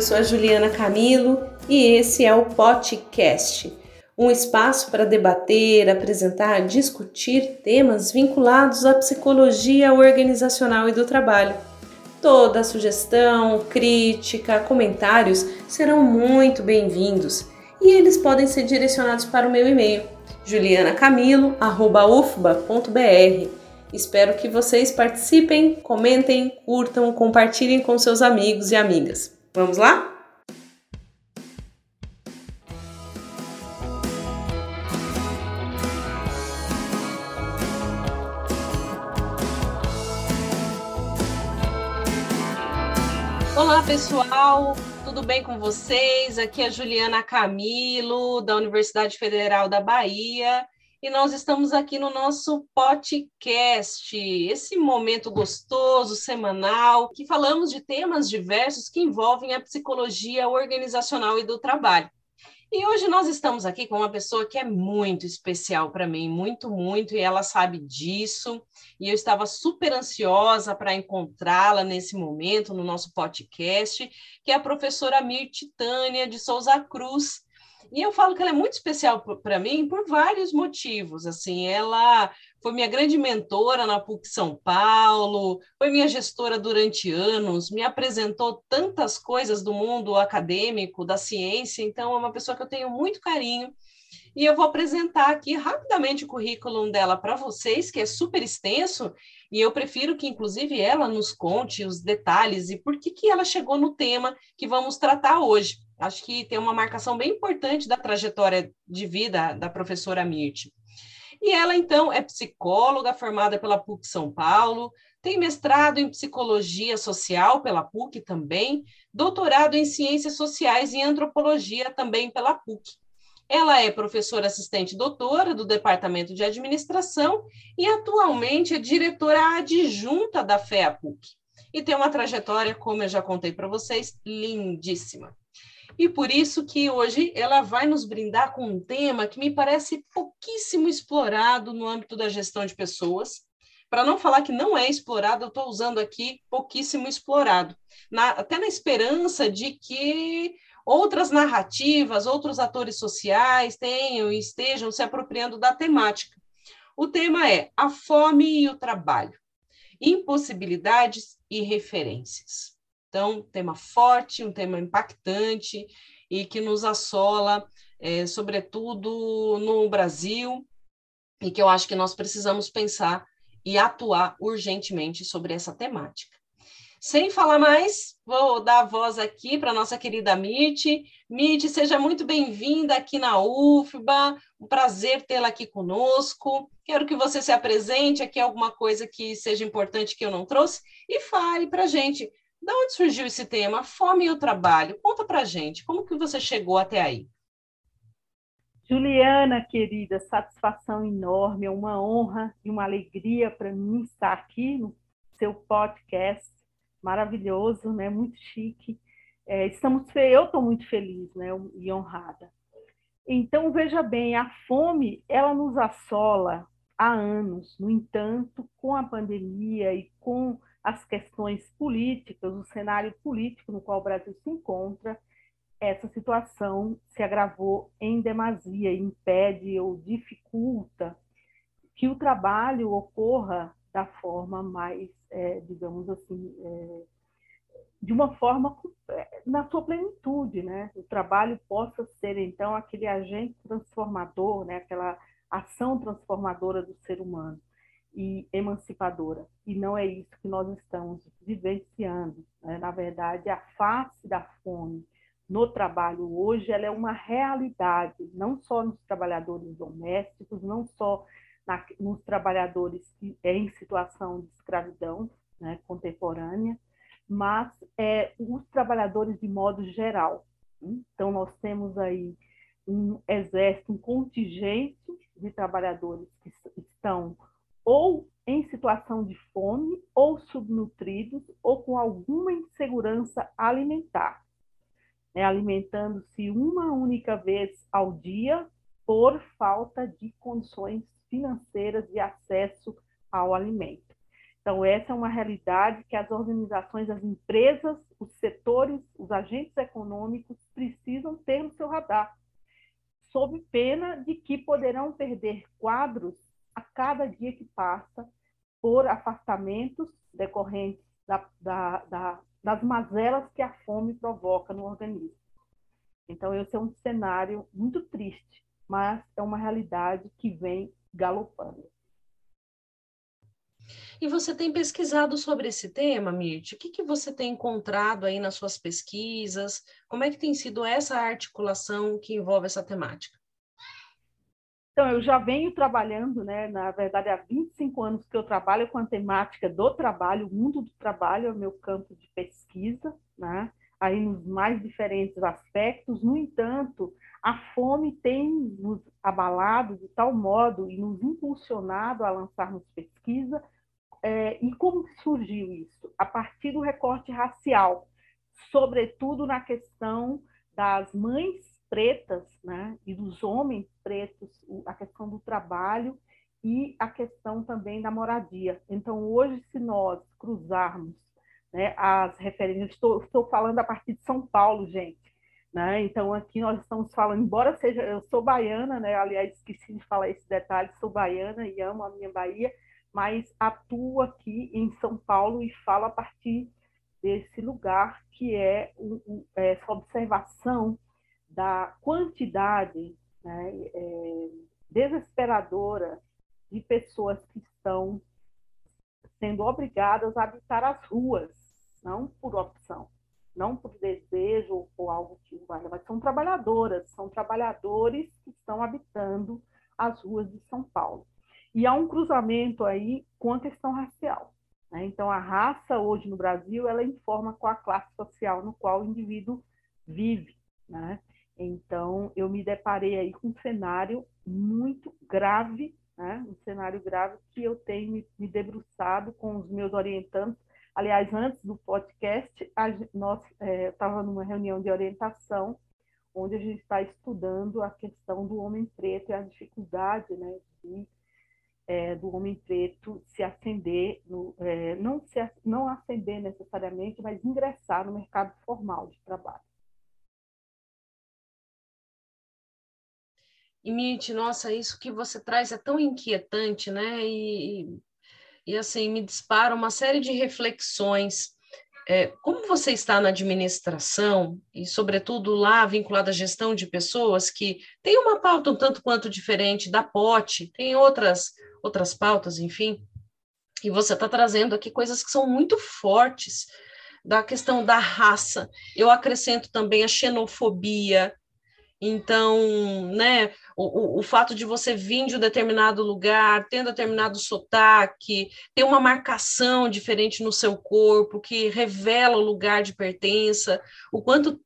Eu sou a Juliana Camilo e esse é o podcast, um espaço para debater, apresentar, discutir temas vinculados à psicologia organizacional e do trabalho. Toda sugestão, crítica, comentários serão muito bem-vindos e eles podem ser direcionados para o meu e-mail julianacamilo@ufba.br. Espero que vocês participem, comentem, curtam, compartilhem com seus amigos e amigas. Vamos lá? Olá, pessoal! Tudo bem com vocês? Aqui é a Juliana Camilo, da Universidade Federal da Bahia, e nós estamos aqui no nosso podcast, esse momento gostoso, semanal, que falamos de temas diversos que envolvem a psicologia organizacional e do trabalho. E hoje nós estamos aqui com uma pessoa que é muito especial para mim, muito, muito, e ela sabe disso. E eu estava super ansiosa para encontrá-la nesse momento no nosso podcast, que é a professora Mir Titânia de Souza Cruz. E eu falo que ela é muito especial para mim por vários motivos. Assim, ela foi minha grande mentora na PUC São Paulo, foi minha gestora durante anos, me apresentou tantas coisas do mundo acadêmico, da ciência, então é uma pessoa que eu tenho muito carinho. E eu vou apresentar aqui rapidamente o currículo dela para vocês, que é super extenso, e eu prefiro que, inclusive, ela nos conte os detalhes e por que, que ela chegou no tema que vamos tratar hoje. Acho que tem uma marcação bem importante da trajetória de vida da professora Mirte. E ela, então, é psicóloga formada pela PUC São Paulo, tem mestrado em psicologia social pela PUC também, doutorado em ciências sociais e antropologia também pela PUC. Ela é professora assistente doutora do Departamento de Administração e atualmente é diretora adjunta da FEA PUC. E tem uma trajetória, como eu já contei para vocês, lindíssima. E por isso que hoje ela vai nos brindar com um tema que me parece pouquíssimo explorado no âmbito da gestão de pessoas. Para não falar que não é explorado, eu estou usando aqui pouquíssimo explorado, na, até na esperança de que outras narrativas, outros atores sociais tenham e estejam se apropriando da temática. O tema é a fome e o trabalho, impossibilidades e referências. Então, tema forte, um tema impactante e que nos assola, é, sobretudo no Brasil, e que eu acho que nós precisamos pensar e atuar urgentemente sobre essa temática. Sem falar mais, vou dar a voz aqui para nossa querida Mite. Mite, seja muito bem-vinda aqui na UFBA, um prazer tê-la aqui conosco. Quero que você se apresente aqui alguma coisa que seja importante que eu não trouxe e fale para a gente de onde surgiu esse tema, fome e o trabalho? Conta para gente, como que você chegou até aí? Juliana, querida, satisfação enorme, é uma honra e uma alegria para mim estar aqui no seu podcast maravilhoso, né? Muito chique. É, estamos, eu estou muito feliz, né? E honrada. Então veja bem, a fome ela nos assola há anos. No entanto, com a pandemia e com as questões políticas, o cenário político no qual o Brasil se encontra, essa situação se agravou em demasia, impede ou dificulta que o trabalho ocorra da forma mais, é, digamos assim, é, de uma forma é, na sua plenitude, né? O trabalho possa ser então aquele agente transformador, né? Aquela ação transformadora do ser humano e emancipadora. E não é isso que nós estamos vivenciando. Né? Na verdade, a face da fome no trabalho hoje ela é uma realidade, não só nos trabalhadores domésticos, não só na, nos trabalhadores que, é, em situação de escravidão né, contemporânea, mas é, os trabalhadores de modo geral. Então, nós temos aí um exército, um contingente de trabalhadores que estão ou em situação de fome, ou subnutridos, ou com alguma insegurança alimentar, né? alimentando-se uma única vez ao dia por falta de condições financeiras de acesso ao alimento. Então, essa é uma realidade que as organizações, as empresas, os setores, os agentes econômicos precisam ter no seu radar, sob pena de que poderão perder quadros a cada dia que passa por afastamentos decorrentes da, da, da, das mazelas que a fome provoca no organismo. Então, esse é um cenário muito triste, mas é uma realidade que vem galopando. E você tem pesquisado sobre esse tema, Mirte? O que, que você tem encontrado aí nas suas pesquisas? Como é que tem sido essa articulação que envolve essa temática? Então, eu já venho trabalhando, né? Na verdade, há 25 anos que eu trabalho com a temática do trabalho, o mundo do trabalho é o meu campo de pesquisa, né? Aí nos mais diferentes aspectos. No entanto, a fome tem nos abalado de tal modo e nos impulsionado a lançarmos pesquisa é, e como surgiu isso? A partir do recorte racial, sobretudo na questão das mães pretas né, e dos homens pretos, a questão do trabalho e a questão também da moradia. Então, hoje, se nós cruzarmos né, as referências, estou, estou falando a partir de São Paulo, gente. Né? Então, aqui nós estamos falando, embora seja, eu sou baiana, né? aliás, esqueci de falar esse detalhe, sou baiana e amo a minha Bahia, mas atuo aqui em São Paulo e falo a partir desse lugar que é, essa observação da quantidade né, é, desesperadora de pessoas que estão sendo obrigadas a habitar as ruas, não por opção, não por desejo ou algo que vai, mas são trabalhadoras, são trabalhadores que estão habitando as ruas de São Paulo. E há um cruzamento aí com a questão racial. Né? Então, a raça hoje no Brasil, ela informa com a classe social no qual o indivíduo vive. Né? Então, eu me deparei aí com um cenário muito grave, né? um cenário grave que eu tenho me, debruçado com os meus orientantes. Aliás, antes do podcast, a, nós é, estava numa reunião de orientação, onde a gente está estudando a questão do homem preto e a dificuldade né, de é, do homem preto se ascender, no, é, não, se, não ascender necessariamente, mas ingressar no mercado formal de trabalho. E, nossa, isso que você traz é tão inquietante, né? E, e assim, me dispara uma série de reflexões. É, como você está na administração, e sobretudo lá vinculada à gestão de pessoas, que tem uma pauta um tanto quanto diferente da POT, tem outras outras pautas, enfim. E você está trazendo aqui coisas que são muito fortes da questão da raça. Eu acrescento também a xenofobia. Então, né, o, o, o fato de você vir de um determinado lugar, tendo determinado sotaque, ter uma marcação diferente no seu corpo, que revela o lugar de pertença, o quanto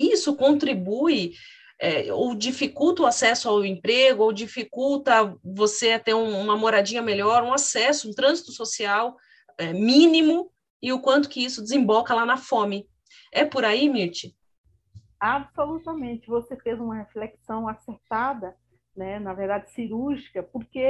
isso contribui é, ou dificulta o acesso ao emprego, ou dificulta você ter um, uma moradia melhor, um acesso, um trânsito social é, mínimo, e o quanto que isso desemboca lá na fome. É por aí, Mirti? Absolutamente. Você fez uma reflexão acertada, né, na verdade cirúrgica, porque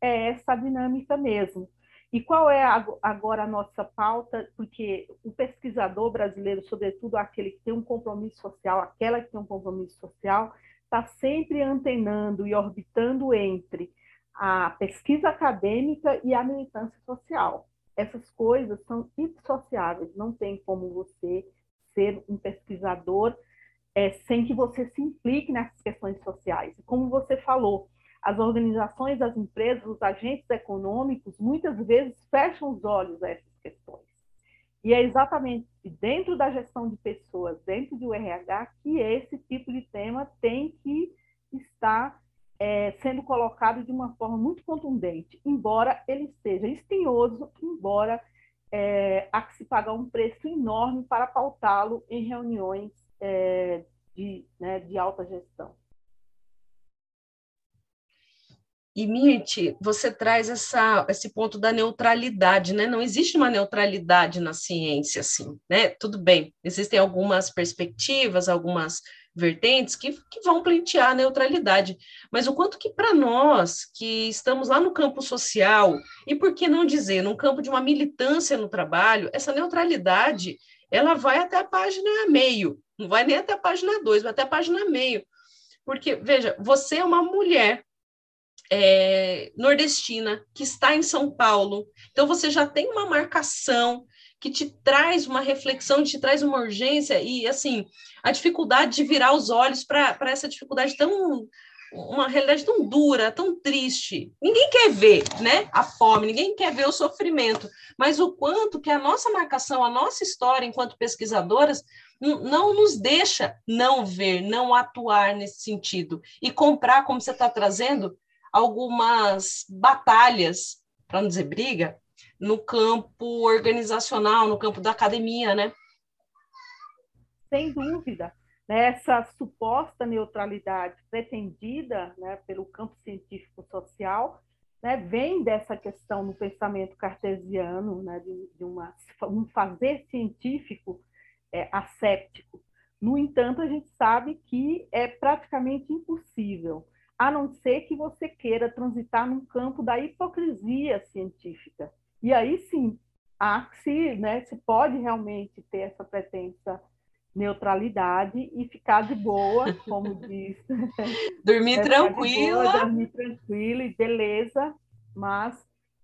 é essa dinâmica mesmo. E qual é agora a nossa pauta? Porque o pesquisador brasileiro, sobretudo aquele que tem um compromisso social, aquela que tem um compromisso social, está sempre antenando e orbitando entre a pesquisa acadêmica e a militância social. Essas coisas são indissociáveis, não tem como você ser um pesquisador é, sem que você se implique nessas questões sociais. Como você falou, as organizações, as empresas, os agentes econômicos, muitas vezes fecham os olhos a essas questões. E é exatamente dentro da gestão de pessoas, dentro do RH, que esse tipo de tema tem que estar é, sendo colocado de uma forma muito contundente, embora ele seja espinhoso, embora é, há que se pagar um preço enorme para pautá-lo em reuniões é, de, né, de alta gestão. E, Mirti, você traz essa, esse ponto da neutralidade, né? Não existe uma neutralidade na ciência, assim, né? Tudo bem, existem algumas perspectivas, algumas vertentes que, que vão pleitear a neutralidade. Mas o quanto que para nós, que estamos lá no campo social, e por que não dizer, no campo de uma militância no trabalho, essa neutralidade, ela vai até a página meio, não vai nem até a página 2, vai até a página meio. Porque, veja, você é uma mulher é, nordestina que está em São Paulo, então você já tem uma marcação que te traz uma reflexão, te traz uma urgência e, assim, a dificuldade de virar os olhos para essa dificuldade tão uma realidade tão dura, tão triste. Ninguém quer ver, né, a fome, ninguém quer ver o sofrimento, mas o quanto que a nossa marcação, a nossa história enquanto pesquisadoras não nos deixa não ver, não atuar nesse sentido e comprar, como você está trazendo, algumas batalhas, para não dizer briga, no campo organizacional, no campo da academia, né? Sem dúvida. Né? Essa suposta neutralidade pretendida né, pelo campo científico-social né, vem dessa questão no pensamento cartesiano, né, de, de uma, um fazer científico é, asséptico. No entanto, a gente sabe que é praticamente impossível, a não ser que você queira transitar num campo da hipocrisia científica. E aí sim, há se, né, se pode realmente ter essa pretensa neutralidade e ficar de boa, como diz. Dormir é, tranquila. Boa, dormir tranquila e beleza, mas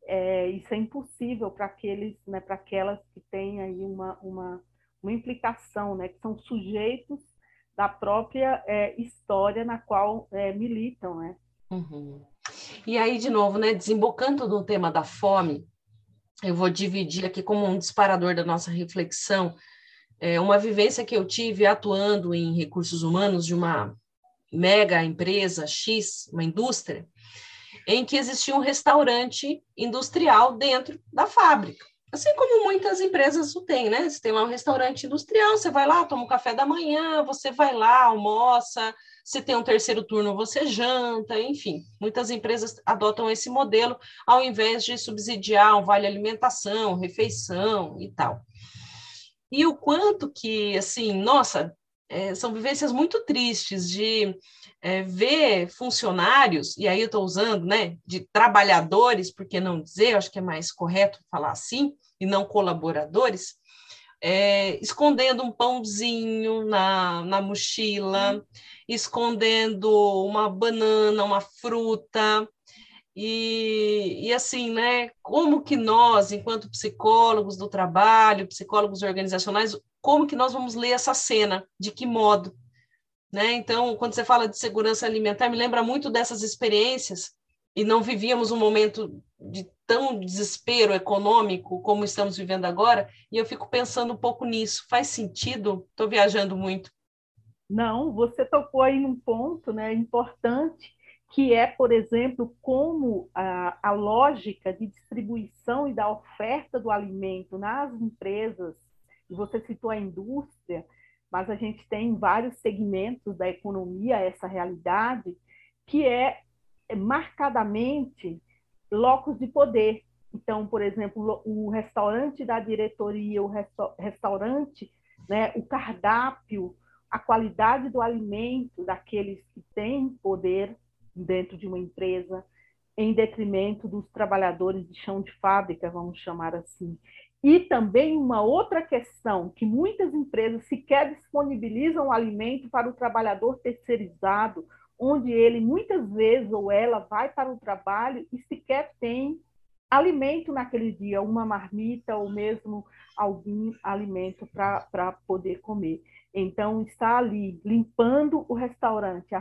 é, isso é impossível para aqueles, né, para aquelas que têm aí uma, uma, uma implicação, né, que são sujeitos da própria é, história na qual é, militam, né? Uhum. E aí, de novo, né, desembocando no tema da fome, eu vou dividir aqui como um disparador da nossa reflexão é, uma vivência que eu tive atuando em recursos humanos de uma mega empresa X, uma indústria, em que existia um restaurante industrial dentro da fábrica. Assim como muitas empresas o têm, né? Você tem lá um restaurante industrial, você vai lá, toma um café da manhã, você vai lá, almoça, se tem um terceiro turno, você janta, enfim. Muitas empresas adotam esse modelo ao invés de subsidiar um vale alimentação, refeição e tal. E o quanto que, assim, nossa, é, são vivências muito tristes de é, ver funcionários, e aí eu estou usando, né, de trabalhadores, por que não dizer, acho que é mais correto falar assim, e não colaboradores, é, escondendo um pãozinho na, na mochila, escondendo uma banana, uma fruta, e, e, assim, né, como que nós, enquanto psicólogos do trabalho, psicólogos organizacionais, como que nós vamos ler essa cena? De que modo? Né? Então, quando você fala de segurança alimentar, me lembra muito dessas experiências, e não vivíamos um momento de tão desespero econômico como estamos vivendo agora, e eu fico pensando um pouco nisso. Faz sentido? Estou viajando muito. Não, você tocou aí num ponto né, importante que é, por exemplo, como a, a lógica de distribuição e da oferta do alimento nas empresas, e você citou a indústria, mas a gente tem vários segmentos da economia essa realidade, que é, é marcadamente locos de poder. Então, por exemplo, o restaurante da diretoria, o restaurante, né, o cardápio, a qualidade do alimento daqueles que têm poder dentro de uma empresa, em detrimento dos trabalhadores de chão de fábrica, vamos chamar assim. E também uma outra questão, que muitas empresas sequer disponibilizam alimento para o trabalhador terceirizado, onde ele muitas vezes ou ela vai para o trabalho e sequer tem alimento naquele dia, uma marmita ou mesmo algum alimento para poder comer. Então, está ali limpando o restaurante,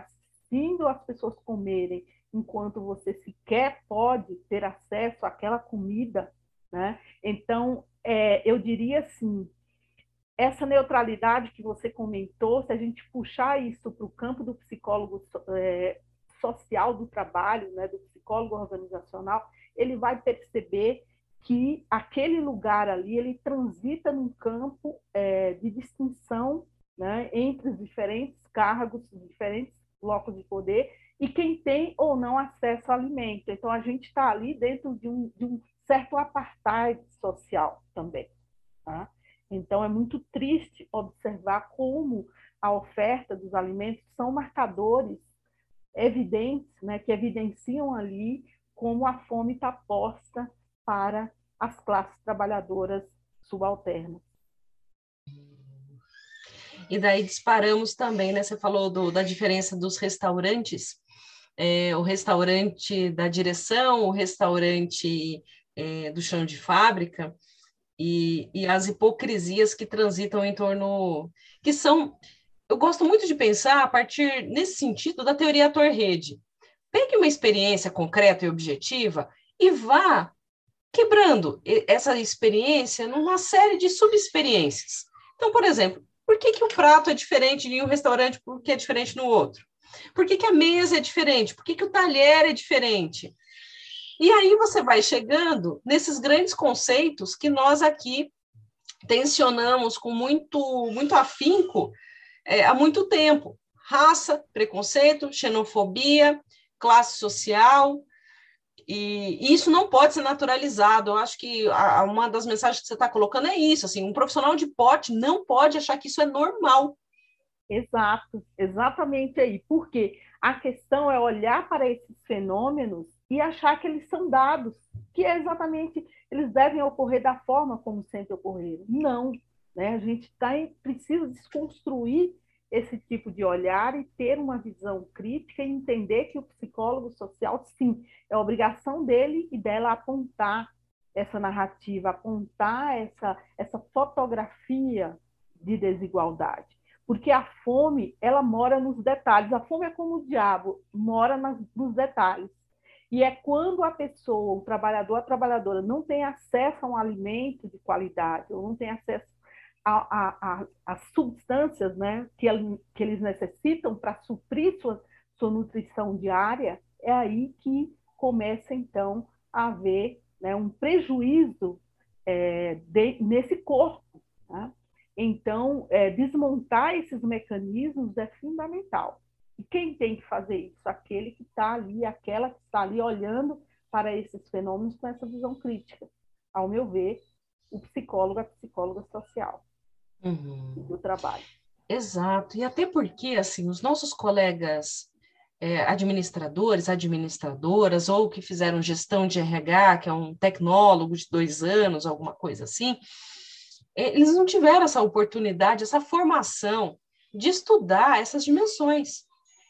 permitindo as pessoas comerem enquanto você sequer pode ter acesso àquela comida, né? Então, é, eu diria assim, essa neutralidade que você comentou, se a gente puxar isso para o campo do psicólogo é, social do trabalho, né, do psicólogo organizacional, ele vai perceber que aquele lugar ali ele transita num campo é, de distinção né, entre os diferentes cargos, diferentes blocos de poder e quem tem ou não acesso ao alimento. Então, a gente está ali dentro de um, de um certo apartheid social também. Tá? Então, é muito triste observar como a oferta dos alimentos são marcadores evidentes, né, que evidenciam ali como a fome está posta para as classes trabalhadoras subalternas. E daí disparamos também, né? Você falou do, da diferença dos restaurantes, é, o restaurante da direção, o restaurante é, do chão de fábrica, e, e as hipocrisias que transitam em torno, que são, eu gosto muito de pensar a partir, nesse sentido, da teoria Torrede. Pegue uma experiência concreta e objetiva e vá quebrando essa experiência numa série de subexperiências. Então, por exemplo, por que, que o prato é diferente em um restaurante porque é diferente no outro? Por que, que a mesa é diferente? Por que, que o talher é diferente? E aí você vai chegando nesses grandes conceitos que nós aqui tensionamos com muito, muito afinco é, há muito tempo. Raça, preconceito, xenofobia, classe social, e, isso não pode ser naturalizado. Eu acho que a, uma das mensagens que você está colocando é isso. Assim, um profissional de pote não pode achar que isso é normal. Exato, exatamente aí. Porque a questão é olhar para esses fenômenos e achar que eles são dados, que é exatamente eles devem ocorrer da forma como sempre ocorreram. Não, né? A gente tá em, precisa desconstruir esse tipo de olhar e ter uma visão crítica e entender que o psicólogo social, sim, é obrigação dele e dela apontar essa narrativa, apontar essa, essa fotografia de desigualdade. Porque a fome, ela mora nos detalhes. A fome é como o diabo, mora nas, nos detalhes. E é quando a pessoa, o trabalhador, a trabalhadora, não tem acesso a um alimento de qualidade, ou não tem acesso as substâncias né, que, que eles necessitam para suprir sua, sua nutrição diária, é aí que começa, então, a haver né, um prejuízo é, de, nesse corpo. Né? Então, é, desmontar esses mecanismos é fundamental. E quem tem que fazer isso? Aquele que está ali, aquela que está ali olhando para esses fenômenos com essa visão crítica. Ao meu ver, o psicólogo é psicóloga social uhum. do trabalho. Exato, e até porque, assim, os nossos colegas é, administradores, administradoras, ou que fizeram gestão de RH, que é um tecnólogo de dois anos, alguma coisa assim, eles não tiveram essa oportunidade, essa formação de estudar essas dimensões.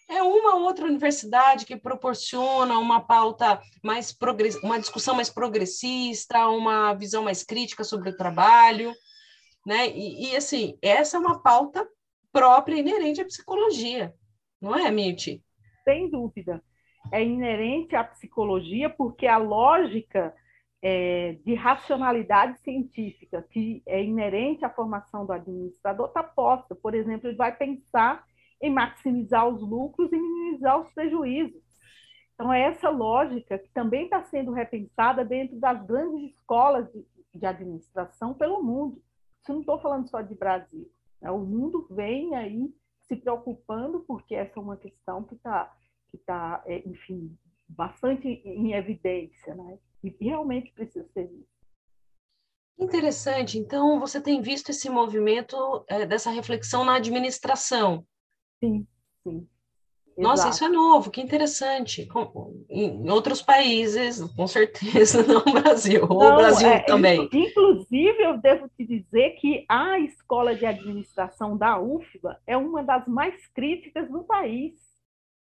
É uma outra universidade que proporciona uma pauta mais uma discussão mais progressista, uma visão mais crítica sobre o trabalho, né? E, e, assim, essa é uma pauta própria, inerente à psicologia, não é, Mirti? Sem dúvida. É inerente à psicologia, porque a lógica é, de racionalidade científica, que é inerente à formação do administrador, está posta. Por exemplo, ele vai pensar em maximizar os lucros e minimizar os prejuízos. Então, é essa lógica que também está sendo repensada dentro das grandes escolas de, de administração pelo mundo. Isso não estou falando só de Brasil. Né? O mundo vem aí se preocupando, porque essa é uma questão que está, que tá, é, enfim, bastante em evidência, né? e realmente precisa ser visto. Interessante. Então, você tem visto esse movimento é, dessa reflexão na administração. Sim, sim. Nossa, isso é novo, que interessante. Em outros países, com certeza, não no Brasil, ou o Brasil é, também. Inclusive, eu devo te dizer que a escola de administração da UFBA é uma das mais críticas do país.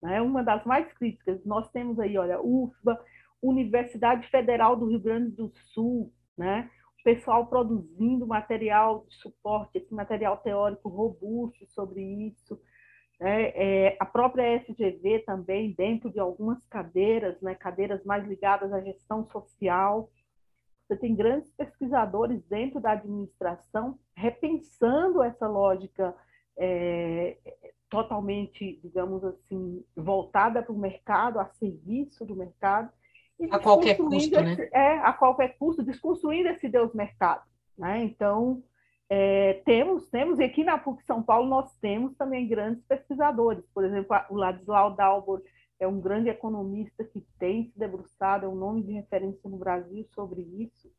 É né? uma das mais críticas. Nós temos aí, olha, UFBA, Universidade Federal do Rio Grande do Sul, né? o pessoal produzindo material de suporte, esse material teórico robusto sobre isso né? É, a própria FGV também, dentro de algumas cadeiras, né? cadeiras mais ligadas à gestão social, você tem grandes pesquisadores dentro da administração repensando essa lógica é, totalmente, digamos assim, voltada para o mercado, a serviço do mercado. a qualquer custo, esse, né? É, a qualquer custo, desconstruindo esse Deus mercado. Né? Então, é, temos, temos, e aqui na PUC São Paulo nós temos também grandes pesquisadores, por exemplo, o Ladislau Dalbor é um grande economista que tem se debruçado, é um nome de referência no Brasil sobre isso.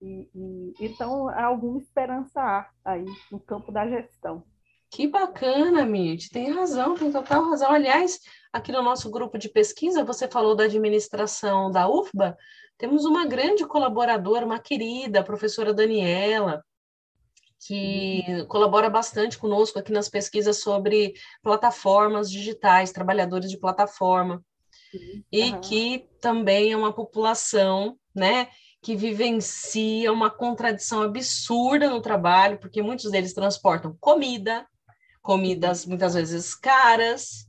E, e, então, alguma esperança há aí no campo da gestão. Que bacana, Mirth. Tem razão, tem total razão. Aliás, aqui no nosso grupo de pesquisa, você falou da administração da UFBA, temos uma grande colaboradora, uma querida, a professora Daniela, que uhum. colabora bastante conosco aqui nas pesquisas sobre plataformas digitais, trabalhadores de plataforma, uhum. e que também é uma população, né, que vivencia uma contradição absurda no trabalho, porque muitos deles transportam comida, comidas muitas vezes caras,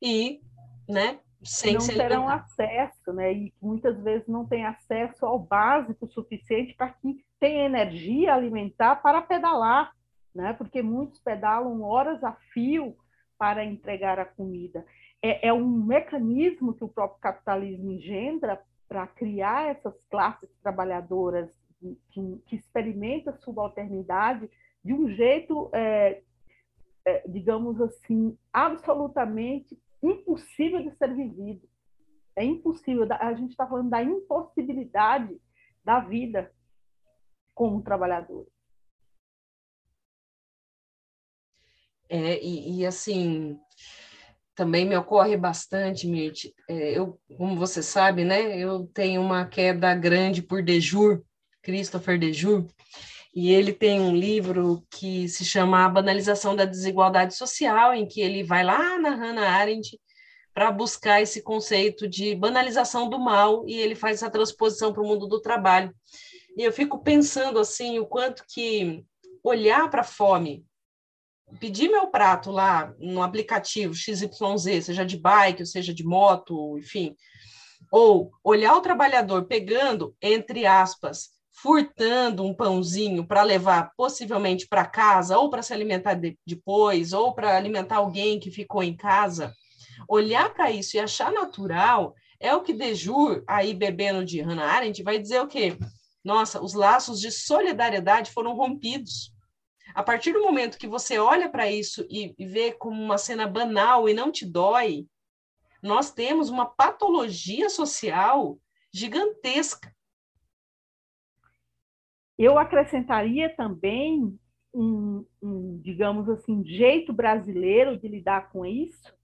e, né, sem não terão acesso, né? E muitas vezes não têm acesso ao básico suficiente para que tenha energia alimentar para pedalar, né? Porque muitos pedalam horas a fio para entregar a comida. É, é um mecanismo que o próprio capitalismo engendra para criar essas classes trabalhadoras que, que experimentam a subalternidade de um jeito, é, é, digamos assim, absolutamente impossível de ser vivido. É impossível. A gente está falando da impossibilidade da vida como trabalhador. É, e, e, assim, também me ocorre bastante, Mirth, é, eu, como você sabe, né, eu tenho uma queda grande por Dejur, Christopher Dejur, e ele tem um livro que se chama A Banalização da Desigualdade Social, em que ele vai lá na Hannah Arendt para buscar esse conceito de banalização do mal e ele faz essa transposição para o mundo do trabalho. E eu fico pensando assim o quanto que olhar para a fome, pedir meu prato lá no aplicativo XYZ, seja de bike, ou seja de moto, enfim, ou olhar o trabalhador pegando, entre aspas, furtando um pãozinho para levar possivelmente para casa, ou para se alimentar de, depois, ou para alimentar alguém que ficou em casa, olhar para isso e achar natural é o que Dejur, aí bebendo de Hannah Arendt, vai dizer o quê? Nossa, os laços de solidariedade foram rompidos. A partir do momento que você olha para isso e, e vê como uma cena banal e não te dói, nós temos uma patologia social gigantesca. Eu acrescentaria também um, um, digamos assim, jeito brasileiro de lidar com isso,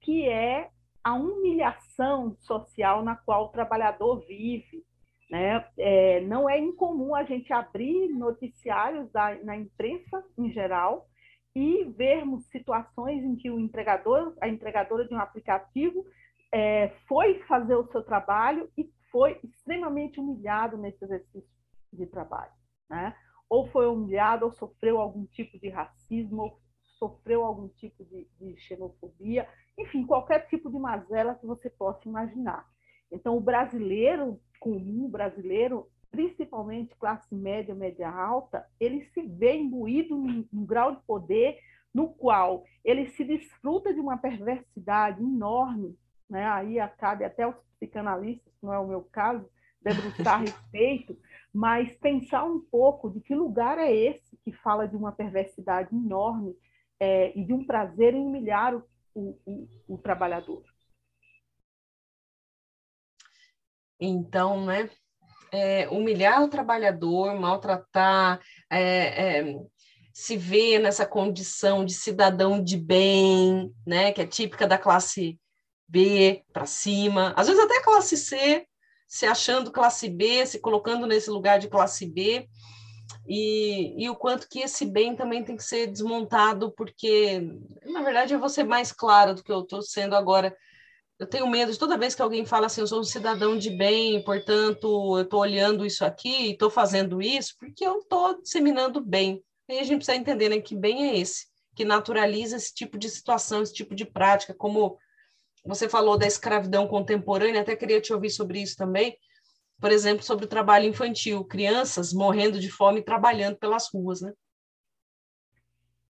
que é a humilhação social na qual o trabalhador vive. Né? É, não é incomum a gente abrir noticiários da, na imprensa em geral e vermos situações em que o entregador, a entregadora de um aplicativo, é, foi fazer o seu trabalho e foi extremamente humilhado nesse exercício de trabalho, né? Ou foi humilhado, ou sofreu algum tipo de racismo, ou sofreu algum tipo de, de xenofobia, enfim, qualquer tipo de mazela que você possa imaginar. Então, o brasileiro comum, brasileiro, principalmente classe média, média alta, ele se vê imbuído num, num grau de poder no qual ele se desfruta de uma perversidade enorme, né? aí cabe até os psicanalistas, não é o meu caso, debruçar a respeito, mas pensar um pouco de que lugar é esse que fala de uma perversidade enorme é, e de um prazer em humilhar o, o, o, o trabalhador. Então, né, é, humilhar o trabalhador, maltratar, é, é, se ver nessa condição de cidadão de bem, né, que é típica da classe B para cima, às vezes até classe C, se achando classe B, se colocando nesse lugar de classe B, e, e o quanto que esse bem também tem que ser desmontado, porque, na verdade, eu vou ser mais clara do que eu estou sendo agora. Eu tenho medo de toda vez que alguém fala assim, eu sou um cidadão de bem, portanto, eu estou olhando isso aqui e estou fazendo isso, porque eu estou disseminando bem. Aí a gente precisa entender né, que bem é esse, que naturaliza esse tipo de situação, esse tipo de prática, como você falou da escravidão contemporânea, até queria te ouvir sobre isso também, por exemplo, sobre o trabalho infantil, crianças morrendo de fome trabalhando pelas ruas, né?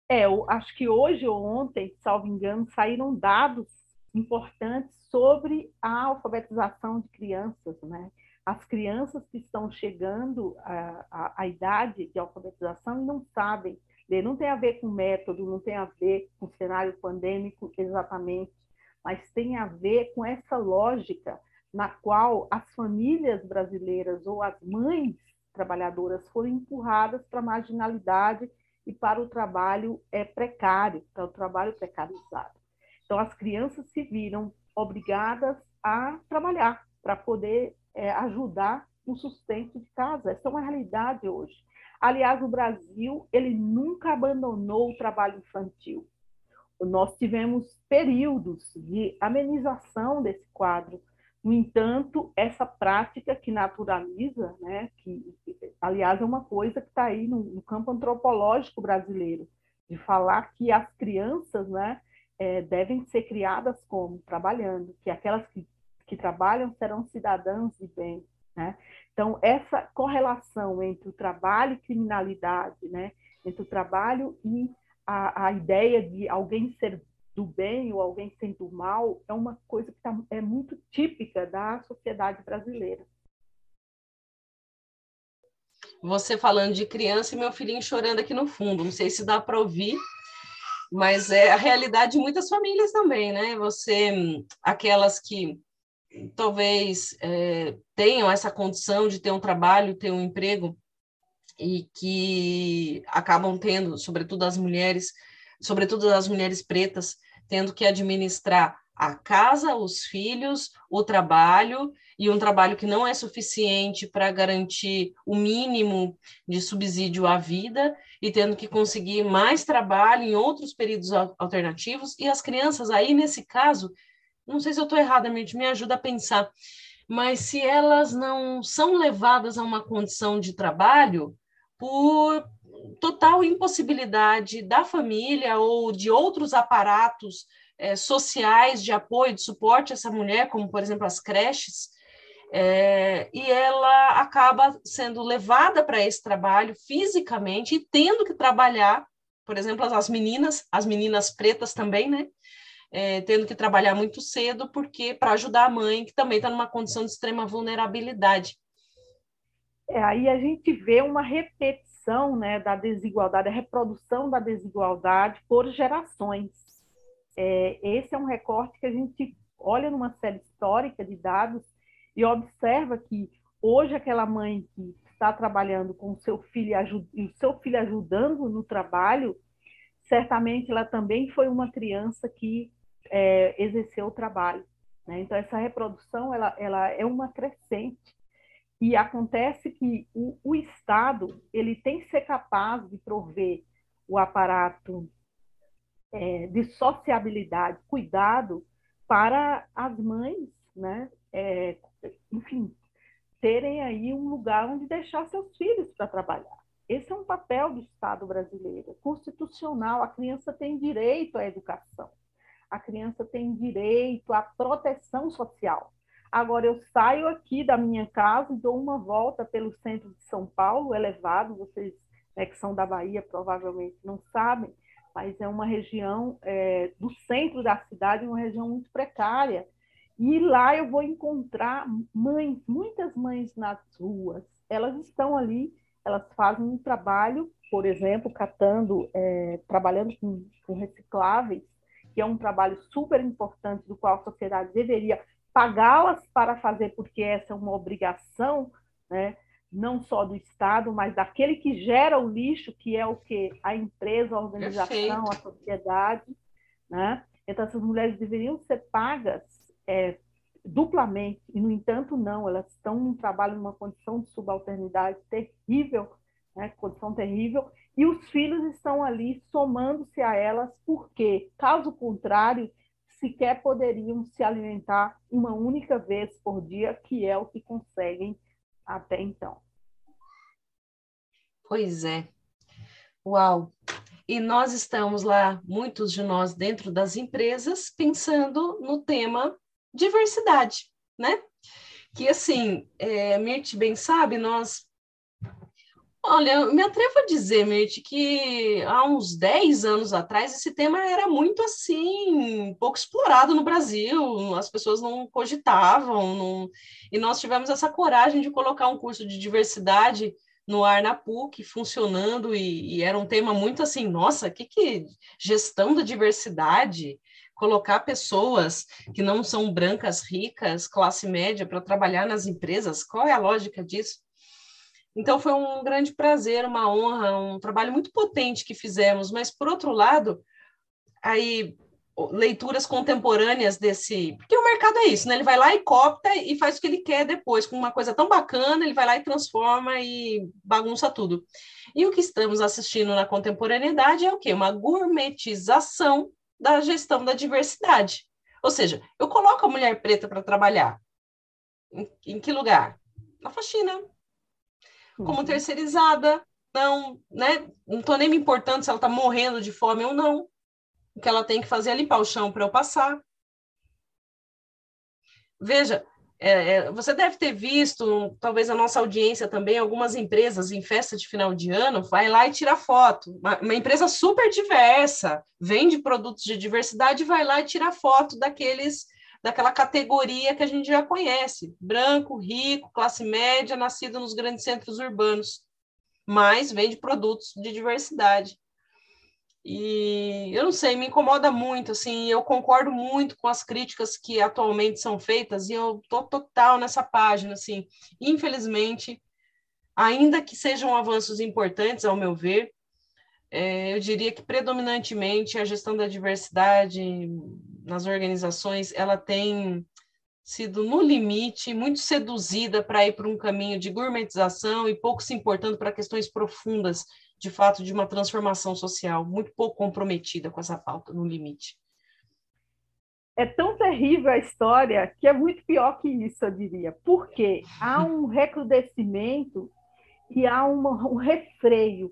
É, eu acho que hoje ou ontem, salvo engano, saíram dados importantes sobre a alfabetização de crianças, né? As crianças que estão chegando à, idade de alfabetização e não sabem ler, não tem a ver com método, não tem a ver com cenário pandêmico exatamente, mas tem a ver com essa lógica na qual as famílias brasileiras ou as mães trabalhadoras foram empurradas para a marginalidade e para o trabalho é, precário, para o trabalho precarizado. Então, as crianças se viram obrigadas a trabalhar para poder é, ajudar no sustento de casa. Essa é uma realidade hoje. Aliás, o Brasil ele nunca abandonou o trabalho infantil. Nós tivemos períodos de amenização desse quadro. No entanto, essa prática que naturaliza, né, que, aliás, é uma coisa que está aí no, no, campo antropológico brasileiro, de falar que as crianças né, é, devem ser criadas como? Trabalhando, que aquelas que, que trabalham serão cidadãs de bem. Né? Então, essa correlação entre o trabalho e criminalidade, né? entre o trabalho e a, a ideia de alguém ser do bem ou alguém ser do mal, é uma coisa que tá, é muito típica da sociedade brasileira. Você falando de criança e meu filhinho chorando aqui no fundo, não sei se dá para ouvir, mas é a realidade de muitas famílias também, né? Você, aquelas que talvez é, tenham essa condição de ter um trabalho, ter um emprego, e que acabam tendo, sobretudo as mulheres, sobretudo as mulheres pretas, tendo que administrar a casa, os filhos, o trabalho, e um trabalho que não é suficiente para garantir o mínimo de subsídio à vida, e tendo que conseguir mais trabalho em outros períodos alternativos, e as crianças aí, nesse caso, não sei se eu estou errada, me ajuda a pensar, mas se elas não são levadas a uma condição de trabalho, por total impossibilidade da família ou de outros aparatos é, sociais de apoio, de suporte a essa mulher, como, por exemplo, as creches, é, e ela acaba sendo levada para esse trabalho fisicamente e tendo que trabalhar, por exemplo, as meninas, as meninas pretas também, né? É, tendo que trabalhar muito cedo, porque para ajudar a mãe, que também está numa condição de extrema vulnerabilidade. É, aí a gente vê uma repetição né, da desigualdade, a reprodução da desigualdade por gerações. É, esse é um recorte que a gente olha numa série histórica de dados e observa que hoje aquela mãe que está trabalhando com o seu filho e o seu filho ajudando no trabalho, certamente ela também foi uma criança que é, exerceu o trabalho. Né? Então essa reprodução ela, ela é uma crescente e acontece que o, o Estado ele tem que ser capaz de prover o aparato é, de sociabilidade, cuidado para as mães, né? É, enfim, terem aí um lugar onde deixar seus filhos para trabalhar. Esse é um papel do Estado brasileiro, é constitucional. A criança tem direito à educação, a criança tem direito à proteção social. Agora, eu saio aqui da minha casa e dou uma volta pelo centro de São Paulo, elevado, vocês né, que são da Bahia provavelmente não sabem, mas é uma região é, do centro da cidade, uma região muito precária. E lá eu vou encontrar mães, muitas mães nas ruas. Elas estão ali, elas fazem um trabalho, por exemplo, catando, é, trabalhando com, com recicláveis, que é um trabalho super importante do qual a sociedade deveria pagá-las para fazer, porque essa é uma obrigação, né? não só do Estado, mas daquele que gera o lixo, que é o que a empresa, a organização, Perfeito. a sociedade, né? Então essas mulheres deveriam ser pagas é, duplamente e no entanto não, elas estão num trabalho numa condição de subalternidade terrível, né? Condição terrível e os filhos estão ali somando-se a elas, porque caso contrário sequer poderiam se alimentar uma única vez por dia, que é o que conseguem até então. Pois é. Uau! E nós estamos lá, muitos de nós dentro das empresas, pensando no tema diversidade, né? Que assim, é, Mirth bem sabe, nós Olha, eu me atrevo a dizer, Mirth, que há uns 10 anos atrás esse tema era muito assim, pouco explorado no Brasil, as pessoas não cogitavam, não... e nós tivemos essa coragem de colocar um curso de diversidade no ar na PUC, funcionando, e, e era um tema muito assim, nossa, que que gestão da diversidade, colocar pessoas que não são brancas, ricas, classe média, para trabalhar nas empresas, qual é a lógica disso? Então foi um grande prazer, uma honra, um trabalho muito potente que fizemos, mas por outro lado, aí leituras contemporâneas desse, porque o mercado é isso, né? Ele vai lá e copta e faz o que ele quer depois, com uma coisa tão bacana, ele vai lá e transforma e bagunça tudo. E o que estamos assistindo na contemporaneidade é o quê? Uma gourmetização da gestão da diversidade. Ou seja, eu coloco a mulher preta para trabalhar. Em, em, que lugar? Na faxina. Como uhum. terceirizada, não, né? Não estou nem me importando se ela está morrendo de fome ou não o que ela tem que fazer é limpar o chão para eu passar. Veja, é, é, você deve ter visto, talvez a nossa audiência também, algumas empresas em festa de final de ano, vai lá e tira foto. Uma, uma, empresa super diversa, vende produtos de diversidade, vai lá e tira foto daqueles, daquela categoria que a gente já conhece: branco, rico, classe média, nascido nos grandes centros urbanos, mas vende produtos de diversidade. E eu não sei, me incomoda muito, assim, eu concordo muito com as críticas que atualmente são feitas, e eu tô total nessa página, assim. Infelizmente, ainda que sejam avanços importantes, ao meu ver, é, eu diria que predominantemente a gestão da diversidade nas organizações, ela tem sido no limite, muito seduzida para ir por um caminho de gourmetização e pouco se importando para questões profundas de fato, de uma transformação social, muito pouco comprometida com essa pauta, no limite. É tão terrível a história que é muito pior que isso, eu diria. Porque há um recrudescimento e há uma, um refreio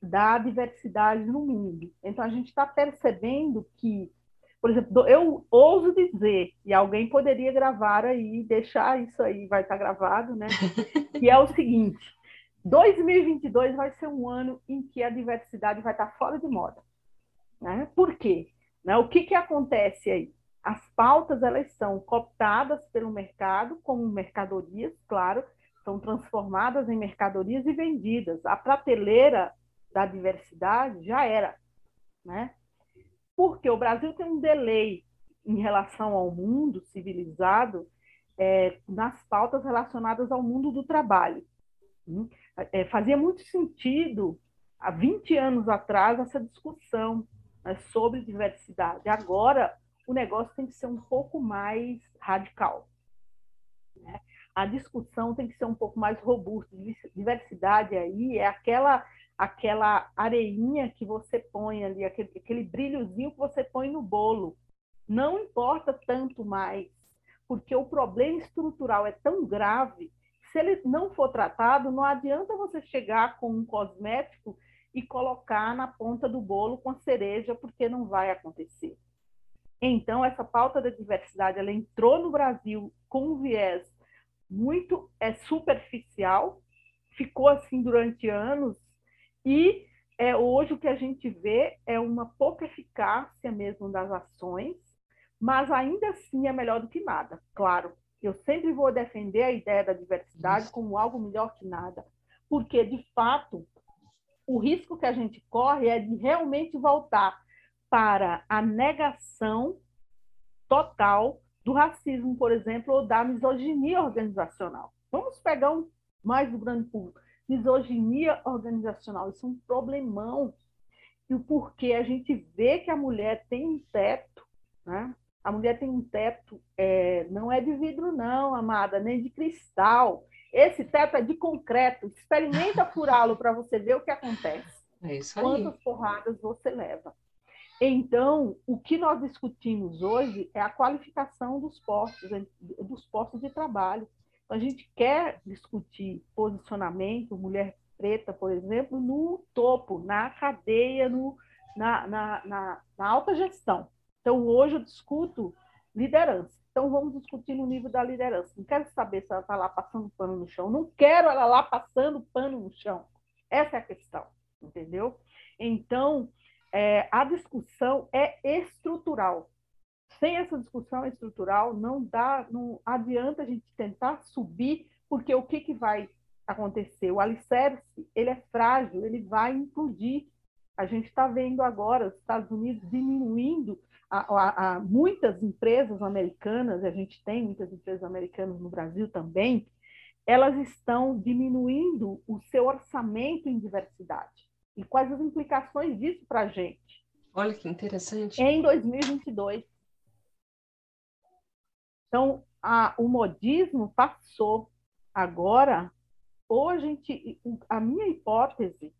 da diversidade no mundo. Então, a gente está percebendo que, por exemplo, eu ouso dizer, e alguém poderia gravar aí, deixar isso aí, vai estar tá gravado, né? Que é o seguinte: 2022 vai ser um ano em que a diversidade vai estar fora de moda. Né? Por quê? Né? O que, que acontece aí? As pautas elas são cooptadas pelo mercado como mercadorias, claro, são transformadas em mercadorias e vendidas. A prateleira da diversidade já era, né? Porque o Brasil tem um delay em relação ao mundo civilizado é, nas pautas relacionadas ao mundo do trabalho. Hum? é, fazia muito sentido, há 20 anos atrás, essa discussão né, sobre diversidade. Agora, o negócio tem que ser um pouco mais radical. Né? A discussão tem que ser um pouco mais robusta. Diversidade aí é aquela aquela areinha que você põe ali, aquele, aquele brilhozinho que você põe no bolo. Não importa tanto mais, porque o problema estrutural é tão grave se ele não for tratado, não adianta você chegar com um cosmético e colocar na ponta do bolo com a cereja, porque não vai acontecer. Então, essa pauta da diversidade, ela entrou no Brasil com um viés muito é, superficial, ficou assim durante anos, e é, hoje o que a gente vê é uma pouca eficácia mesmo das ações, mas ainda assim é melhor do que nada, claro. Eu sempre vou defender a ideia da diversidade como algo melhor que nada, porque, de fato, o risco que a gente corre é de realmente voltar para a negação total do racismo, por exemplo, ou da misoginia organizacional. Vamos pegar um mais do grande público. Misoginia organizacional, isso é um problemão. E o porquê a gente vê que a mulher tem um teto, né? A mulher tem um teto, é, não é de vidro, não, amada, nem de cristal. Esse teto é de concreto. Experimenta furá-lo para você ver o que acontece. É isso aí. Quantas porradas você leva. Então, o que nós discutimos hoje é a qualificação dos postos, dos postos de trabalho. Então, a gente quer discutir posicionamento, mulher preta, por exemplo, no topo, na cadeia, no, na, na, na, na alta gestão. Então, hoje eu discuto liderança. Então, vamos discutir no nível da liderança. Não quero saber se ela está lá passando pano no chão. Não quero ela lá passando pano no chão. Essa é a questão, entendeu? Então, é, a discussão é estrutural. Sem essa discussão estrutural, não dá, não adianta a gente tentar subir, porque o que, que vai acontecer? O alicerce, ele é frágil, ele vai implodir. A gente está vendo agora os Estados Unidos diminuindo a, a, muitas empresas americanas, a gente tem muitas empresas americanas no Brasil também, elas estão diminuindo o seu orçamento em diversidade. E quais as implicações disso para a gente? Olha que interessante. Em 2022. Então, a, o modismo passou. Agora, hoje, a, gente, a minha hipótese,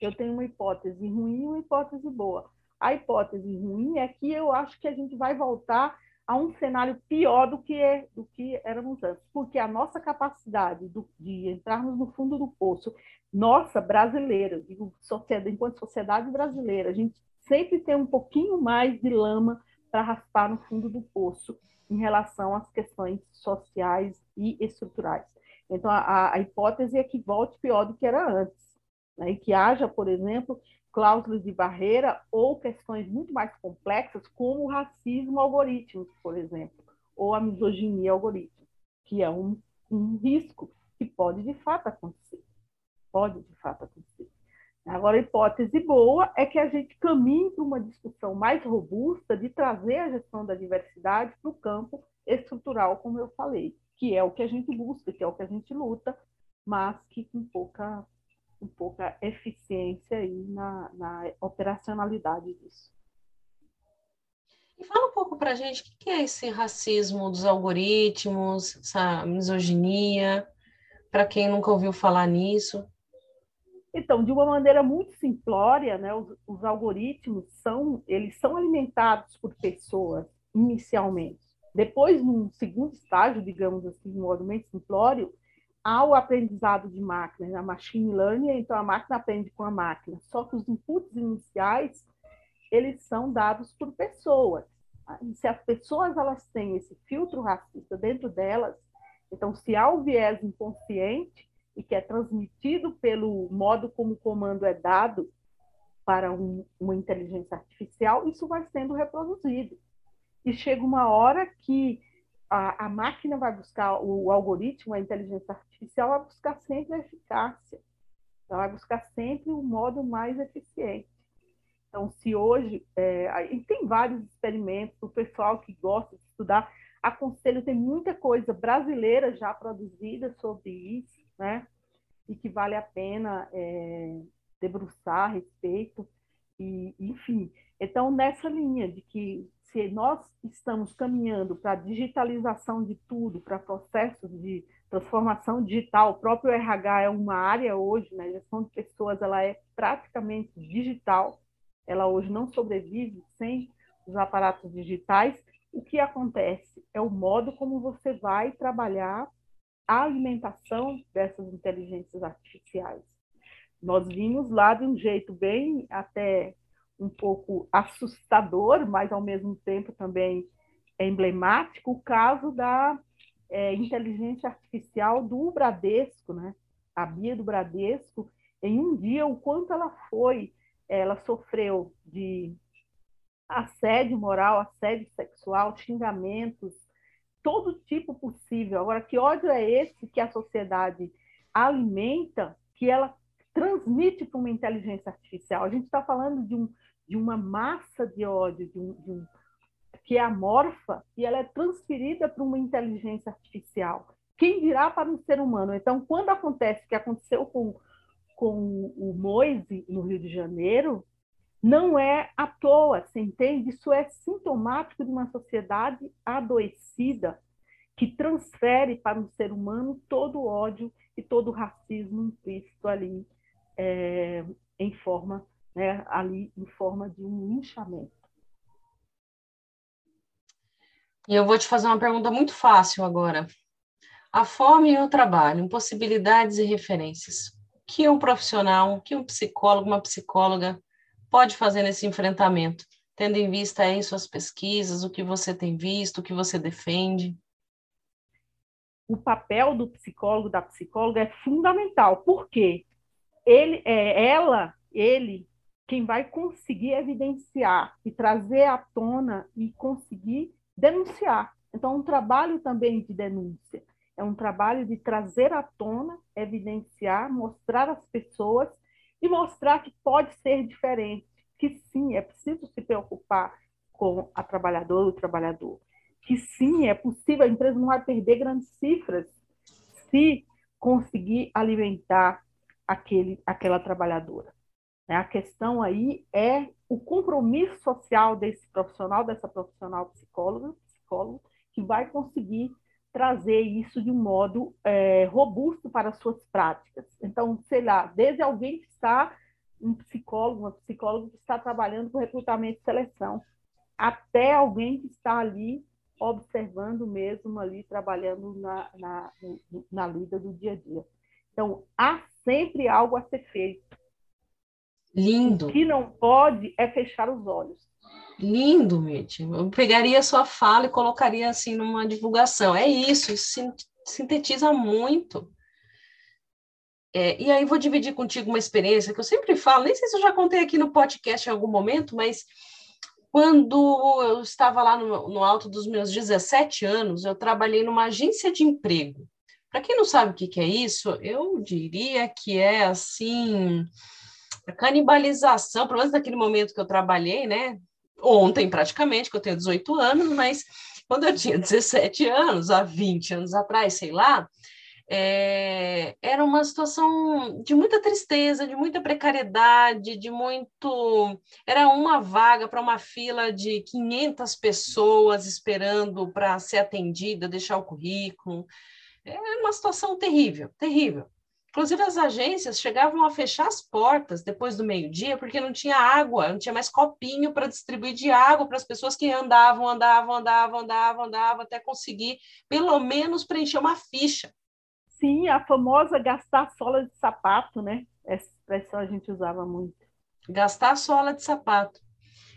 eu tenho uma hipótese ruim e uma hipótese boa. A hipótese ruim é que eu acho que a gente vai voltar a um cenário pior do que, é, do que éramos antes, porque a nossa capacidade do, de entrarmos no fundo do poço, nossa brasileira, digo, sociedade, enquanto sociedade brasileira, a gente sempre tem um pouquinho mais de lama para raspar no fundo do poço em relação às questões sociais e estruturais. Então, a, a hipótese é que volte pior do que era antes, né? e que haja, por exemplo, cláusulas de barreira ou questões muito mais complexas, como o racismo algoritmo, por exemplo, ou a misoginia algoritmo, que é um, um risco que pode de fato acontecer. Pode de fato acontecer. Agora, a hipótese boa é que a gente caminhe para uma discussão mais robusta de trazer a gestão da diversidade para o campo estrutural, como eu falei, que é o que a gente busca, que é o que a gente luta, mas que com pouca com pouca eficiência aí na, na operacionalidade disso. E fala um pouco para a gente o que é esse racismo dos algoritmos, essa misoginia, para quem nunca ouviu falar nisso. Então, de uma maneira muito simplória, né, os, os, algoritmos são, eles são alimentados por pessoas inicialmente. Depois, num segundo estágio, digamos assim, modo bem simplório, ao aprendizado de máquina, na machine learning, então a máquina aprende com a máquina. Só que os inputs iniciais, eles são dados por pessoas. E se as pessoas elas têm esse filtro racista dentro delas, então se há o viés inconsciente e que é transmitido pelo modo como o comando é dado para um, uma inteligência artificial, isso vai sendo reproduzido. E chega uma hora que a, a máquina vai buscar, o, algoritmo, a inteligência artificial vai buscar sempre a eficácia. Ela vai buscar sempre o modo mais eficiente. Então, se hoje, é, e tem vários experimentos, o pessoal que gosta de estudar, aconselho, tem muita coisa brasileira já produzida sobre isso, né? E que vale a pena é, debruçar a respeito, e, enfim. Então, nessa linha de que se nós estamos caminhando para a digitalização de tudo, para processos de transformação digital, o próprio RH é uma área hoje, né? A gestão de pessoas ela é praticamente digital, ela hoje não sobrevive sem os aparatos digitais. O que acontece é o modo como você vai trabalhar a alimentação dessas inteligências artificiais. Nós vimos lá de um jeito bem até um pouco assustador, mas ao mesmo tempo também emblemático, o caso da é, inteligência artificial do Bradesco, né? A Bia do Bradesco, em um dia, o quanto ela foi, ela sofreu de assédio moral, assédio sexual, xingamentos, todo tipo possível. Agora, que ódio é esse que a sociedade alimenta, que ela transmite para uma inteligência artificial? A gente está falando de um, de uma massa de ódio, de um, de um, que é amorfa, e ela é transferida para uma inteligência artificial. Quem dirá para um ser humano? Então, quando acontece o que aconteceu com, com o Moise no Rio de Janeiro, não é à toa, você entende? Isso é sintomático de uma sociedade adoecida que transfere para um ser humano todo o ódio e todo o racismo implícito ali é, em forma né, ali em forma de um linchamento. E eu vou te fazer uma pergunta muito fácil agora. A fome e o trabalho, possibilidades e referências. O que um profissional, o que um psicólogo, uma psicóloga pode fazer nesse enfrentamento, tendo em vista aí suas pesquisas, o que você tem visto, o que você defende? O papel do psicólogo, da psicóloga é fundamental. Por quê? Ele, é, ela, ele quem vai conseguir evidenciar e trazer à tona e conseguir denunciar. Então, um trabalho também de denúncia. É um trabalho de trazer à tona, evidenciar, mostrar às pessoas e mostrar que pode ser diferente, que sim, é preciso se preocupar com a trabalhadora, o trabalhador, que sim, é possível, a empresa não vai perder grandes cifras se conseguir alimentar aquele, aquela trabalhadora. Né? A questão aí é o compromisso social desse profissional, dessa profissional psicóloga, psicólogo, que vai conseguir trazer isso de um modo é, robusto para as suas práticas. Então, sei lá, desde alguém que está, um psicólogo, uma psicóloga que está trabalhando com recrutamento e seleção, até alguém que está ali observando mesmo, ali trabalhando na, na, na lida do dia a dia. Então, há sempre algo a ser feito. Lindo. O que não pode é fechar os olhos. Lindo, Mitch. Eu pegaria a sua fala e colocaria assim numa divulgação. É isso, isso sintetiza muito. É, e aí vou dividir contigo uma experiência que eu sempre falo, nem sei se eu já contei aqui no podcast em algum momento, mas quando eu estava lá no, no alto dos meus 17 anos, eu trabalhei numa agência de emprego. Para quem não sabe o que, que é isso, eu diria que é assim a canibalização, pelo menos naquele momento que eu trabalhei, né? Ontem, praticamente, que eu tenho 18 anos, mas quando eu tinha 17 anos, há 20 anos atrás, sei lá, é, era uma situação de muita tristeza, de muita precariedade, de muito. Era uma vaga para uma fila de 500 pessoas esperando para ser atendida, deixar o currículo. É uma situação terrível, terrível. Inclusive, as agências chegavam a fechar as portas depois do meio-dia, porque não tinha água, não tinha mais copinho para distribuir de água para as pessoas que andavam, andavam, andavam, andavam, andavam, até conseguir, pelo menos, preencher uma ficha. Sim, a famosa gastar sola de sapato, né? Essa expressão a gente usava muito. Gastar sola de sapato.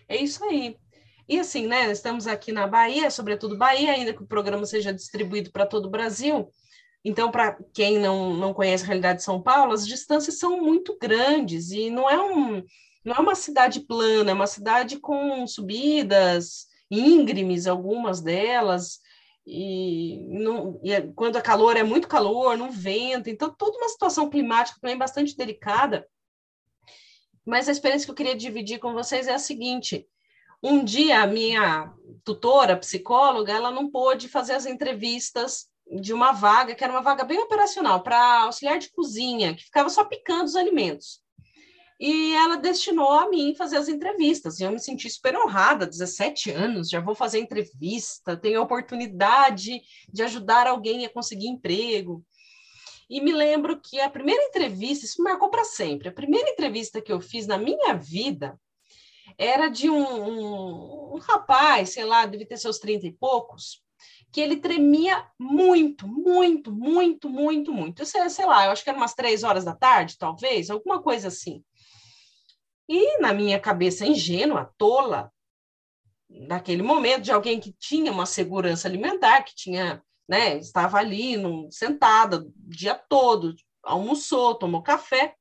É isso aí. E assim, né? Estamos aqui na Bahia, sobretudo Bahia, ainda que o programa seja distribuído para todo o Brasil. Então, para quem não, não conhece a realidade de São Paulo, as distâncias são muito grandes e não é, um, não é uma cidade plana, é uma cidade com subidas íngremes, algumas delas, e, não, e é, quando é calor é muito calor, não vento, então toda uma situação climática também bastante delicada. Mas a experiência que eu queria dividir com vocês é a seguinte: um dia a minha tutora, psicóloga, ela não pôde fazer as entrevistas de uma vaga, que era uma vaga bem operacional, para auxiliar de cozinha, que ficava só picando os alimentos. E ela destinou a mim fazer as entrevistas, e eu me senti super honrada, 17 anos, já vou fazer entrevista, tenho a oportunidade de ajudar alguém a conseguir emprego. E me lembro que a primeira entrevista, isso me marcou para sempre, a primeira entrevista que eu fiz na minha vida era de um, um, um rapaz, sei lá, deve ter seus 30 e poucos, que ele tremia muito, muito, muito, muito, muito. Eu sei, sei lá, eu acho que era umas três horas da tarde, talvez, alguma coisa assim. E na minha cabeça ingênua, tola, naquele momento, de alguém que tinha uma segurança alimentar, que tinha, né, estava ali no, sentada o dia todo, almoçou, tomou café,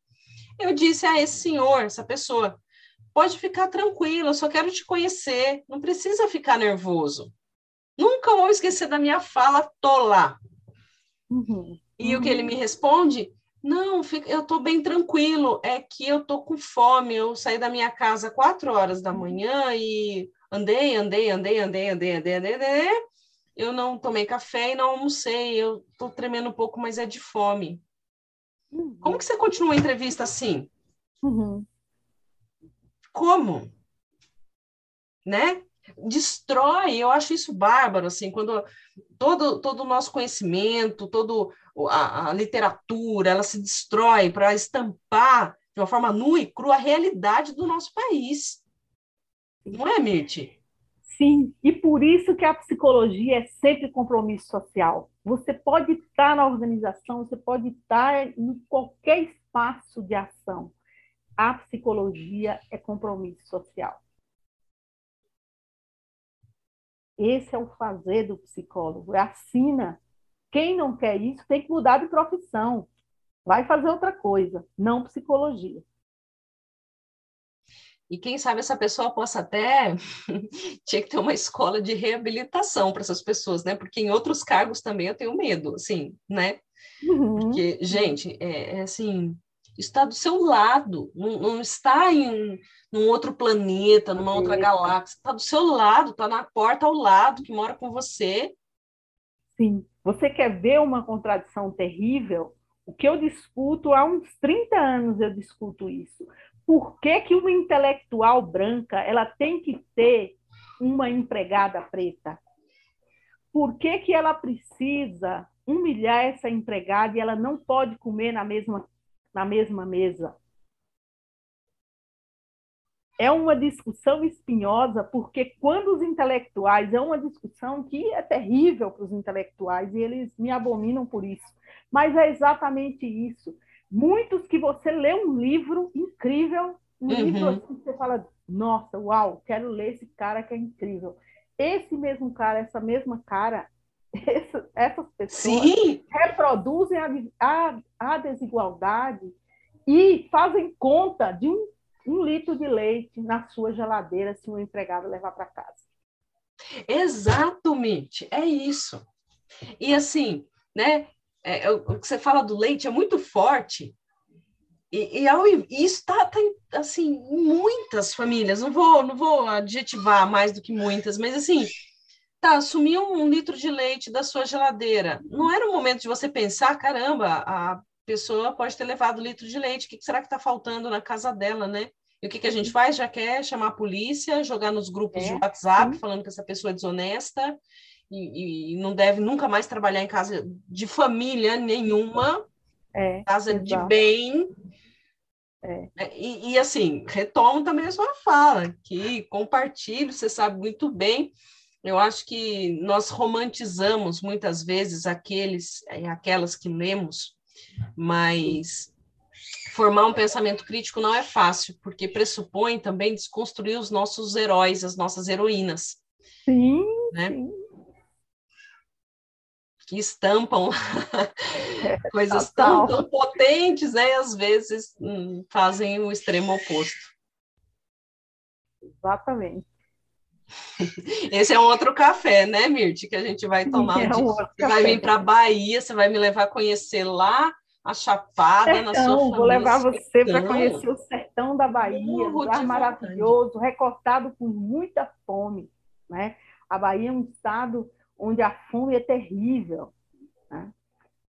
eu disse a esse senhor, essa pessoa, pode ficar tranquilo, eu só quero te conhecer, não precisa ficar nervoso. Nunca vou esquecer da minha fala tola. Uhum. E uhum. o que ele me responde? Não, eu estou bem tranquilo. É que eu estou com fome. Eu saí da minha casa quatro horas da manhã e andei, andei, andei, andei, andei, andei, andei, andei. Eu não tomei café e não almocei. Eu estou tremendo um pouco, mas é de fome. Uhum. Como que você continua a entrevista assim? Uhum. Como? Né? Destrói, eu acho isso bárbaro, assim, quando todo, todo o nosso conhecimento, toda a, a, literatura, ela se destrói para estampar de uma forma nua e crua a realidade do nosso país. Não é, Mirti? Sim, e por isso que a psicologia é sempre compromisso social. Você pode estar na organização, você pode estar em qualquer espaço de ação. A psicologia é compromisso social. Esse é o fazer do psicólogo, é assina. Quem não quer isso tem que mudar de profissão. Vai fazer outra coisa, não psicologia. E quem sabe essa pessoa possa até tinha que ter uma escola de reabilitação para essas pessoas, né? Porque em outros cargos também eu tenho medo, assim, né? Uhum. Porque, gente, é, é assim, está do seu lado, não, não está em num outro planeta, numa outra galáxia, está do seu lado, está na porta ao lado, que mora com você. Sim. Você quer ver uma contradição terrível? O que eu discuto há uns 30 anos eu discuto isso. Por que, que uma intelectual branca ela tem que ter uma empregada preta? Por que, que ela precisa humilhar essa empregada e ela não pode comer na mesma, na mesma mesa? é uma discussão espinhosa, porque quando os intelectuais, é uma discussão que é terrível para os intelectuais, e eles me abominam por isso, mas é exatamente isso. Muitos que você lê um livro incrível, um uhum. livro assim que você fala, nossa, uau, quero ler esse cara que é incrível. Esse mesmo cara, essa mesma cara, essa, essas pessoas Sim. reproduzem a, a, a desigualdade e fazem conta de um um litro de leite na sua geladeira se um empregado levar para casa. Exatamente, é isso. E assim, né? É, é o que você fala do leite é muito forte. E, e, ao, e isso está tá, assim em muitas famílias. Não vou, não vou adjetivar mais do que muitas, mas assim, tá, sumiu um litro de leite da sua geladeira. Não era o momento de você pensar, caramba, a pessoa pode ter levado litro de leite, o que será que está faltando na casa dela, né? E o que, que a gente faz? Já quer chamar a polícia, jogar nos grupos é, de WhatsApp, sim. falando que essa pessoa é desonesta e, e, não deve nunca mais trabalhar em casa de família nenhuma, é, casa exato. de bem. É. é. E, e, assim, retomo também a sua fala, que compartilho, você sabe muito bem. Eu acho que nós romantizamos muitas vezes aqueles e aquelas que lemos mas formar um pensamento crítico não é fácil, porque pressupõe também desconstruir os nossos heróis, as nossas heroínas. Sim, né? sim. Que estampam é, coisas tão, tão, potentes, né? E às vezes hum, fazem o extremo oposto. Exatamente. Esse é um outro café, né, Mirti, que a gente vai tomar. É um você vai vir para a Bahia, você vai me levar a conhecer lá a Chapada sertão, na sua família. Vou levar você para conhecer o sertão da Bahia, um lugar maravilhoso, recortado com muita fome. Né? A Bahia é um estado onde a fome é terrível. Né?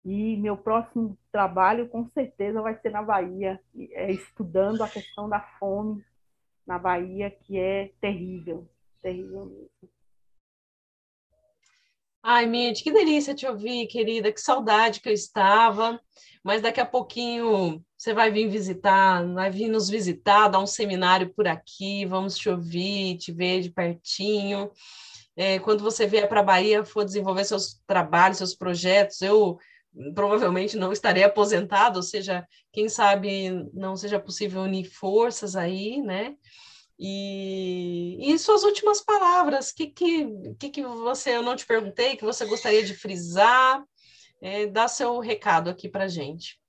E meu próximo trabalho, com certeza, vai ser na Bahia, é, estudando a questão da fome na Bahia, que é terrível, terrível. Ai, Mitch, que delícia te ouvir, querida, que saudade que eu estava. Mas daqui a pouquinho você vai vir visitar, vai vir nos visitar, dar um seminário por aqui, vamos te ouvir, te ver de pertinho. É, quando você vier para a Bahia, for desenvolver seus trabalhos, seus projetos, eu provavelmente não estarei aposentado, ou seja, quem sabe não seja possível unir forças aí, né? E, e suas últimas palavras, o que, que, que, que você, eu não te perguntei, que você gostaria de frisar? É, dá seu recado aqui para gente.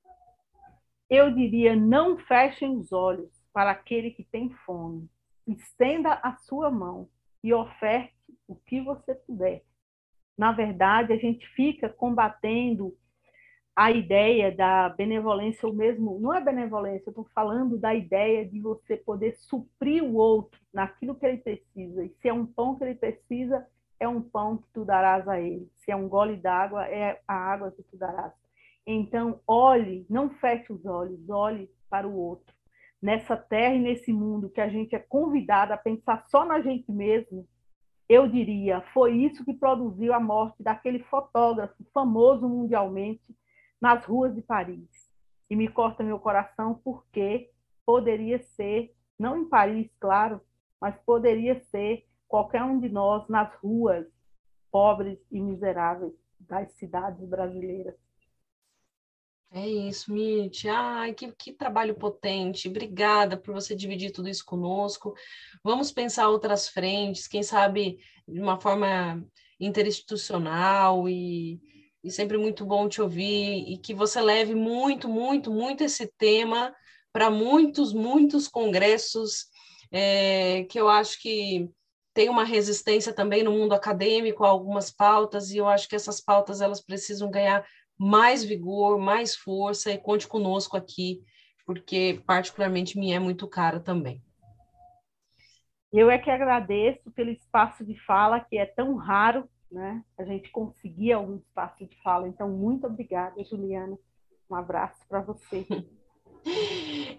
Eu diria, não fechem os olhos para aquele que tem fome. Estenda a sua mão e oferte o que você puder. Na verdade, a gente fica combatendo a ideia da benevolência, ou mesmo, não é benevolência, eu estou falando da ideia de você poder suprir o outro naquilo que ele precisa. E se é um pão que ele precisa, é um pão que tu darás a ele. Se é um gole d'água, é a água que tu darás. Então, olhe, não feche os olhos, olhe para o outro. Nessa terra e nesse mundo que a gente é convidado a pensar só na gente mesmo, eu diria, foi isso que produziu a morte daquele fotógrafo famoso mundialmente, nas ruas de Paris. E me corta meu coração porque poderia ser, não em Paris, claro, mas poderia ser qualquer um de nós nas ruas pobres e miseráveis das cidades brasileiras. É isso, Mitch. Ai, que, que trabalho potente. Obrigada por você dividir tudo isso conosco. Vamos pensar outras frentes, quem sabe de uma forma interinstitucional e, e sempre muito bom te ouvir e que você leve muito, muito, muito esse tema para muitos, muitos congressos é, que eu acho que tem uma resistência também no mundo acadêmico a algumas pautas e eu acho que essas pautas elas precisam ganhar mais vigor, mais força e conte conosco aqui, porque particularmente me é muito cara também. Eu é que agradeço pelo espaço de fala que é tão raro né? A gente conseguir algum espaço de fala. Então, muito obrigada, Juliana. Um abraço para você.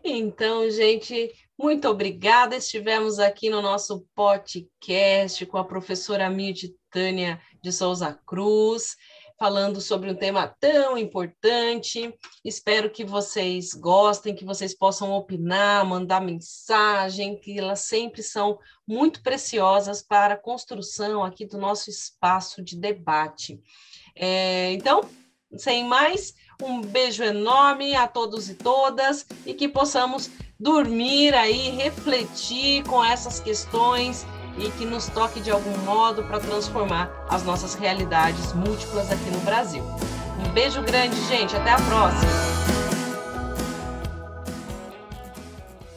Então, gente, muito obrigada. Estivemos aqui no nosso podcast com a professora Mirde Tânia de Souza Cruz, falando sobre um tema tão importante. Espero que vocês gostem, que vocês possam opinar, mandar mensagem, que elas sempre são muito preciosas para a construção aqui do nosso espaço de debate. É, então, sem mais, um beijo enorme a todos e todas e que possamos dormir aí, refletir com essas questões e que nos toque de algum modo para transformar as nossas realidades múltiplas aqui no Brasil. Um beijo grande, gente. Até a próxima.